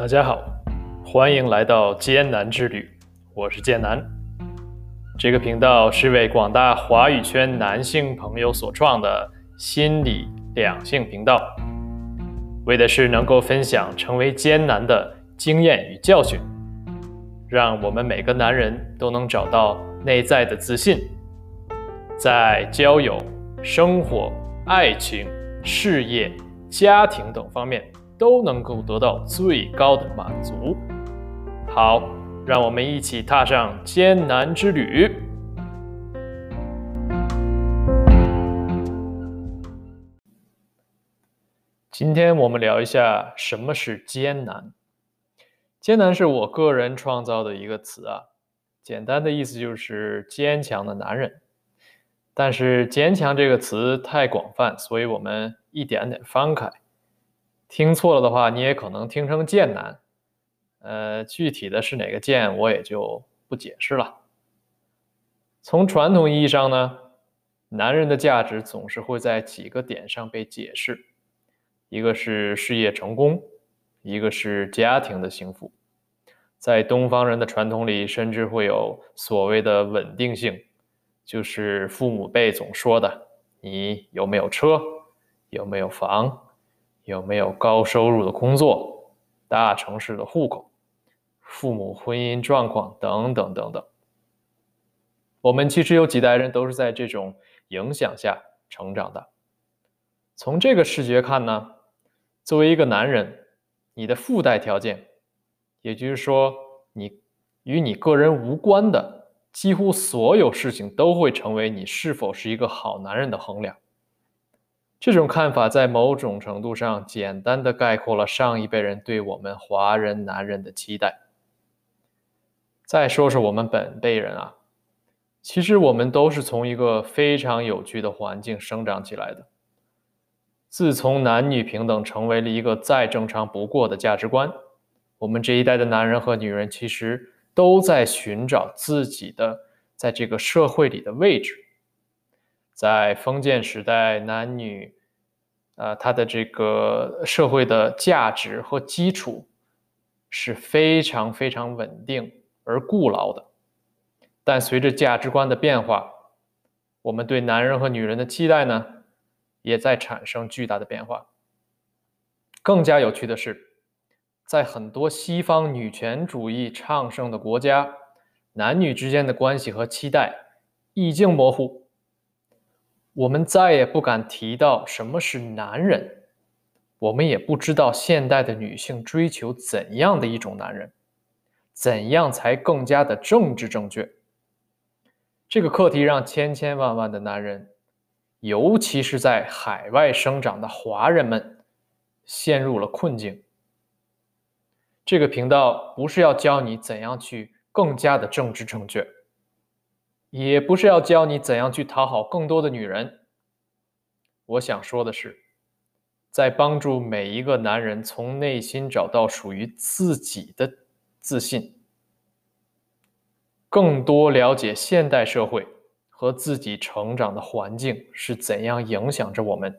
大家好，欢迎来到艰难之旅，我是艰难。这个频道是为广大华语圈男性朋友所创的心理两性频道，为的是能够分享成为艰难的经验与教训，让我们每个男人都能找到内在的自信，在交友、生活、爱情、事业、家庭等方面。都能够得到最高的满足。好，让我们一起踏上艰难之旅。今天我们聊一下什么是艰难。艰难是我个人创造的一个词啊，简单的意思就是坚强的男人。但是坚强这个词太广泛，所以我们一点点翻开。听错了的话，你也可能听成贱男，呃，具体的是哪个贱，我也就不解释了。从传统意义上呢，男人的价值总是会在几个点上被解释，一个是事业成功，一个是家庭的幸福。在东方人的传统里，甚至会有所谓的稳定性，就是父母辈总说的：你有没有车，有没有房。有没有高收入的工作、大城市的户口、父母婚姻状况等等等等？我们其实有几代人都是在这种影响下成长的。从这个视觉看呢，作为一个男人，你的附带条件，也就是说，你与你个人无关的几乎所有事情，都会成为你是否是一个好男人的衡量。这种看法在某种程度上简单的概括了上一辈人对我们华人男人的期待。再说说我们本辈人啊，其实我们都是从一个非常有趣的环境生长起来的。自从男女平等成为了一个再正常不过的价值观，我们这一代的男人和女人其实都在寻找自己的在这个社会里的位置。在封建时代，男女，呃，他的这个社会的价值和基础是非常非常稳定而固牢的。但随着价值观的变化，我们对男人和女人的期待呢，也在产生巨大的变化。更加有趣的是，在很多西方女权主义昌盛的国家，男女之间的关系和期待已经模糊。我们再也不敢提到什么是男人，我们也不知道现代的女性追求怎样的一种男人，怎样才更加的政治正确。这个课题让千千万万的男人，尤其是在海外生长的华人们，陷入了困境。这个频道不是要教你怎样去更加的政治正确。也不是要教你怎样去讨好更多的女人。我想说的是，在帮助每一个男人从内心找到属于自己的自信，更多了解现代社会和自己成长的环境是怎样影响着我们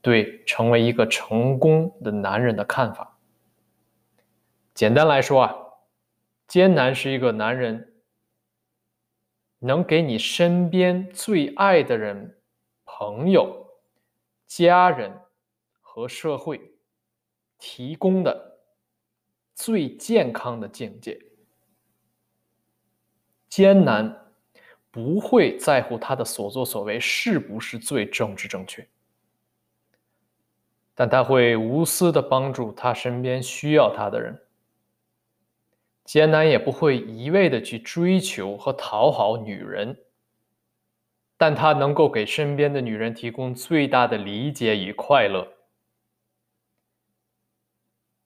对成为一个成功的男人的看法。简单来说啊，艰难是一个男人。能给你身边最爱的人、朋友、家人和社会提供的最健康的境界。艰难不会在乎他的所作所为是不是最政治正确，但他会无私的帮助他身边需要他的人。艰难也不会一味的去追求和讨好女人，但他能够给身边的女人提供最大的理解与快乐。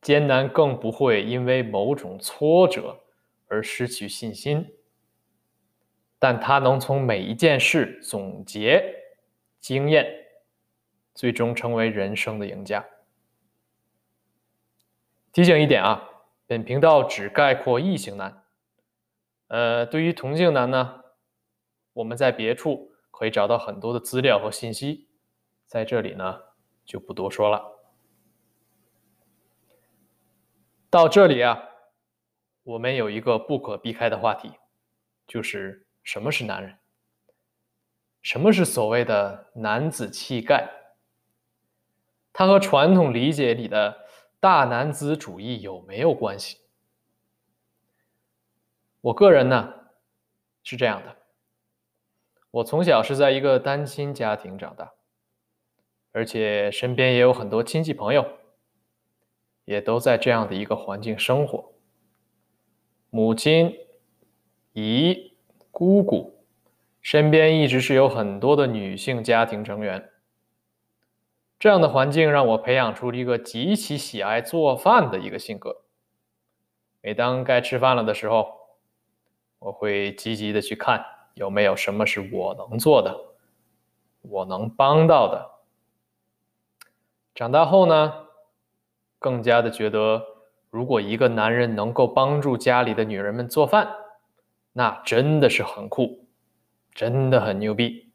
艰难更不会因为某种挫折而失去信心，但他能从每一件事总结经验，最终成为人生的赢家。提醒一点啊。本频道只概括异性男，呃，对于同性男呢，我们在别处可以找到很多的资料和信息，在这里呢就不多说了。到这里啊，我们有一个不可避开的话题，就是什么是男人？什么是所谓的男子气概？它和传统理解里的大男子主义有没有关系？我个人呢是这样的，我从小是在一个单亲家庭长大，而且身边也有很多亲戚朋友，也都在这样的一个环境生活。母亲、姨、姑姑。身边一直是有很多的女性家庭成员，这样的环境让我培养出了一个极其喜爱做饭的一个性格。每当该吃饭了的时候，我会积极的去看有没有什么是我能做的，我能帮到的。长大后呢，更加的觉得，如果一个男人能够帮助家里的女人们做饭，那真的是很酷。真的很牛逼，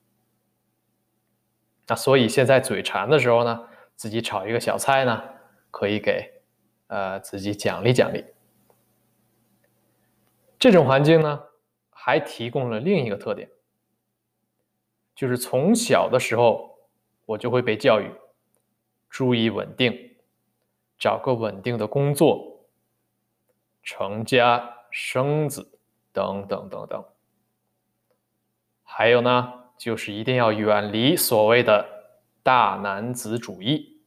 那所以现在嘴馋的时候呢，自己炒一个小菜呢，可以给呃自己奖励奖励。这种环境呢，还提供了另一个特点，就是从小的时候我就会被教育注意稳定，找个稳定的工作，成家生子等等等等。还有呢，就是一定要远离所谓的大男子主义。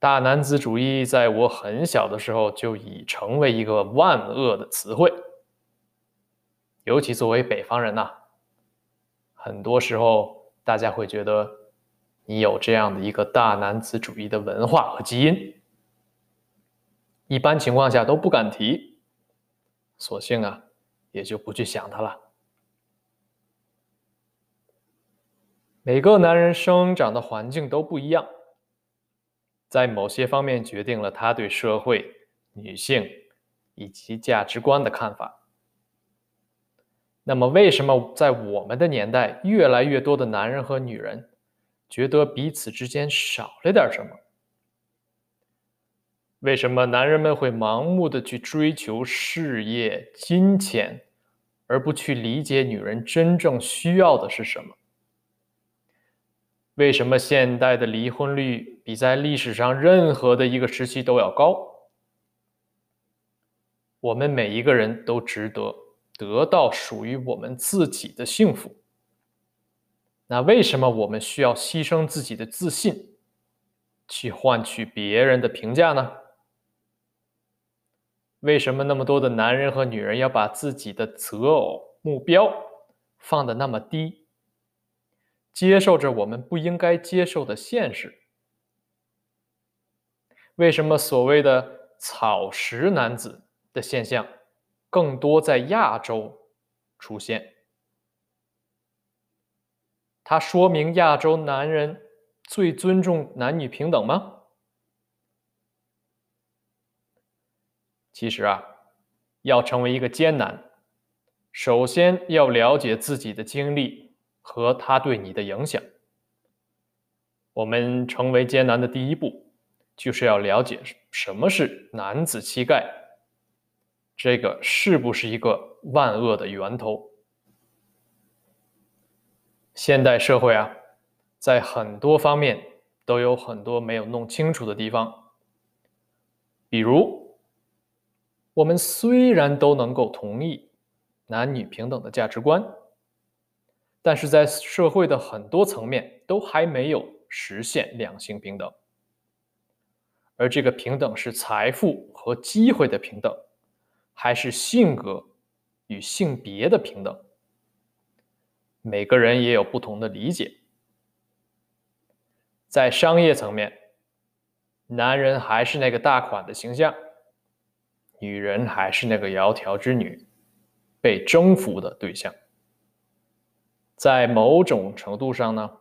大男子主义在我很小的时候就已成为一个万恶的词汇。尤其作为北方人呐，很多时候大家会觉得你有这样的一个大男子主义的文化和基因，一般情况下都不敢提，索性啊，也就不去想它了。每个男人生长的环境都不一样，在某些方面决定了他对社会、女性以及价值观的看法。那么，为什么在我们的年代，越来越多的男人和女人觉得彼此之间少了点什么？为什么男人们会盲目的去追求事业、金钱，而不去理解女人真正需要的是什么？为什么现代的离婚率比在历史上任何的一个时期都要高？我们每一个人都值得得到属于我们自己的幸福。那为什么我们需要牺牲自己的自信，去换取别人的评价呢？为什么那么多的男人和女人要把自己的择偶目标放得那么低？接受着我们不应该接受的现实。为什么所谓的“草食男子”的现象更多在亚洲出现？它说明亚洲男人最尊重男女平等吗？其实啊，要成为一个艰难，首先要了解自己的经历。和他对你的影响，我们成为艰难的第一步，就是要了解什么是男子气概，这个是不是一个万恶的源头？现代社会啊，在很多方面都有很多没有弄清楚的地方，比如，我们虽然都能够同意男女平等的价值观。但是在社会的很多层面都还没有实现两性平等，而这个平等是财富和机会的平等，还是性格与性别的平等？每个人也有不同的理解。在商业层面，男人还是那个大款的形象，女人还是那个窈窕之女，被征服的对象。在某种程度上呢，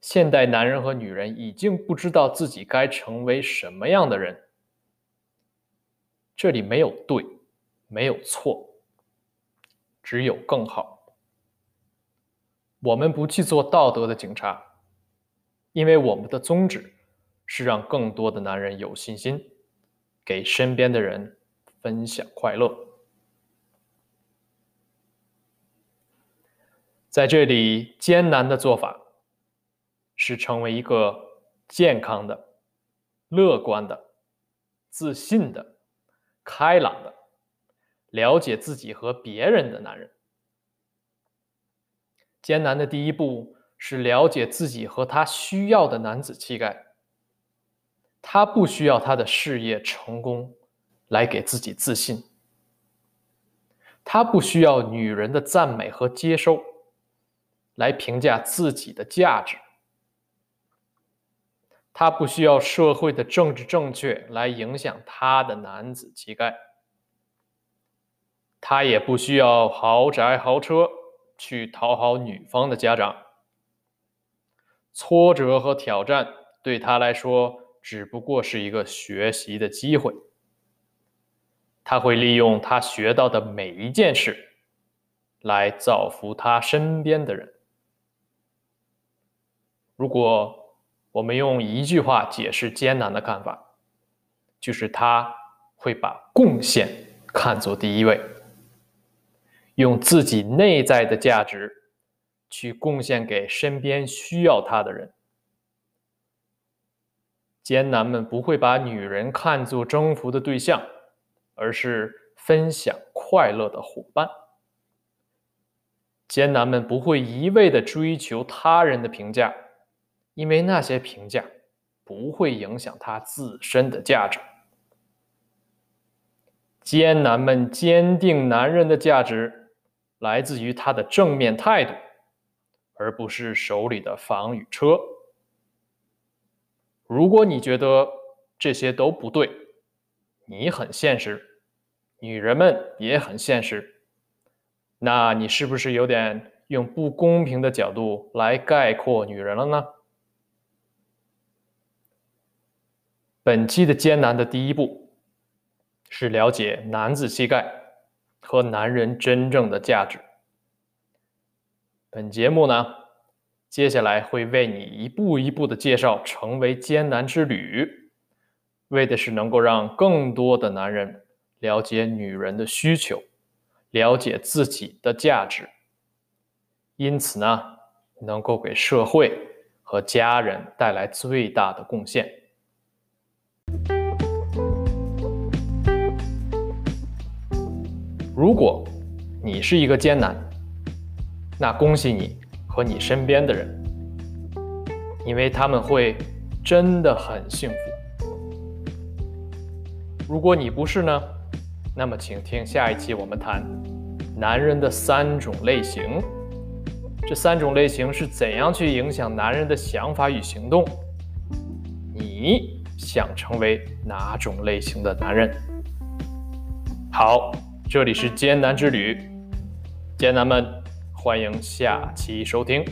现代男人和女人已经不知道自己该成为什么样的人。这里没有对，没有错，只有更好。我们不去做道德的警察，因为我们的宗旨是让更多的男人有信心，给身边的人分享快乐。在这里，艰难的做法是成为一个健康的、乐观的、自信的、开朗的、了解自己和别人的男人。艰难的第一步是了解自己和他需要的男子气概。他不需要他的事业成功来给自己自信，他不需要女人的赞美和接收来评价自己的价值，他不需要社会的政治正确来影响他的男子气概，他也不需要豪宅豪车。去讨好女方的家长，挫折和挑战对他来说只不过是一个学习的机会。他会利用他学到的每一件事来造福他身边的人。如果我们用一句话解释艰难的看法，就是他会把贡献看作第一位。用自己内在的价值去贡献给身边需要他的人。艰难们不会把女人看作征服的对象，而是分享快乐的伙伴。艰难们不会一味的追求他人的评价，因为那些评价不会影响他自身的价值。艰难们坚定男人的价值。来自于他的正面态度，而不是手里的房与车。如果你觉得这些都不对，你很现实，女人们也很现实，那你是不是有点用不公平的角度来概括女人了呢？本期的艰难的第一步是了解男子气概。和男人真正的价值。本节目呢，接下来会为你一步一步的介绍成为艰难之旅，为的是能够让更多的男人了解女人的需求，了解自己的价值，因此呢，能够给社会和家人带来最大的贡献。如果你是一个艰难，那恭喜你和你身边的人，因为他们会真的很幸福。如果你不是呢，那么请听下一期我们谈男人的三种类型，这三种类型是怎样去影响男人的想法与行动？你想成为哪种类型的男人？好。这里是艰难之旅，艰难们，欢迎下期收听。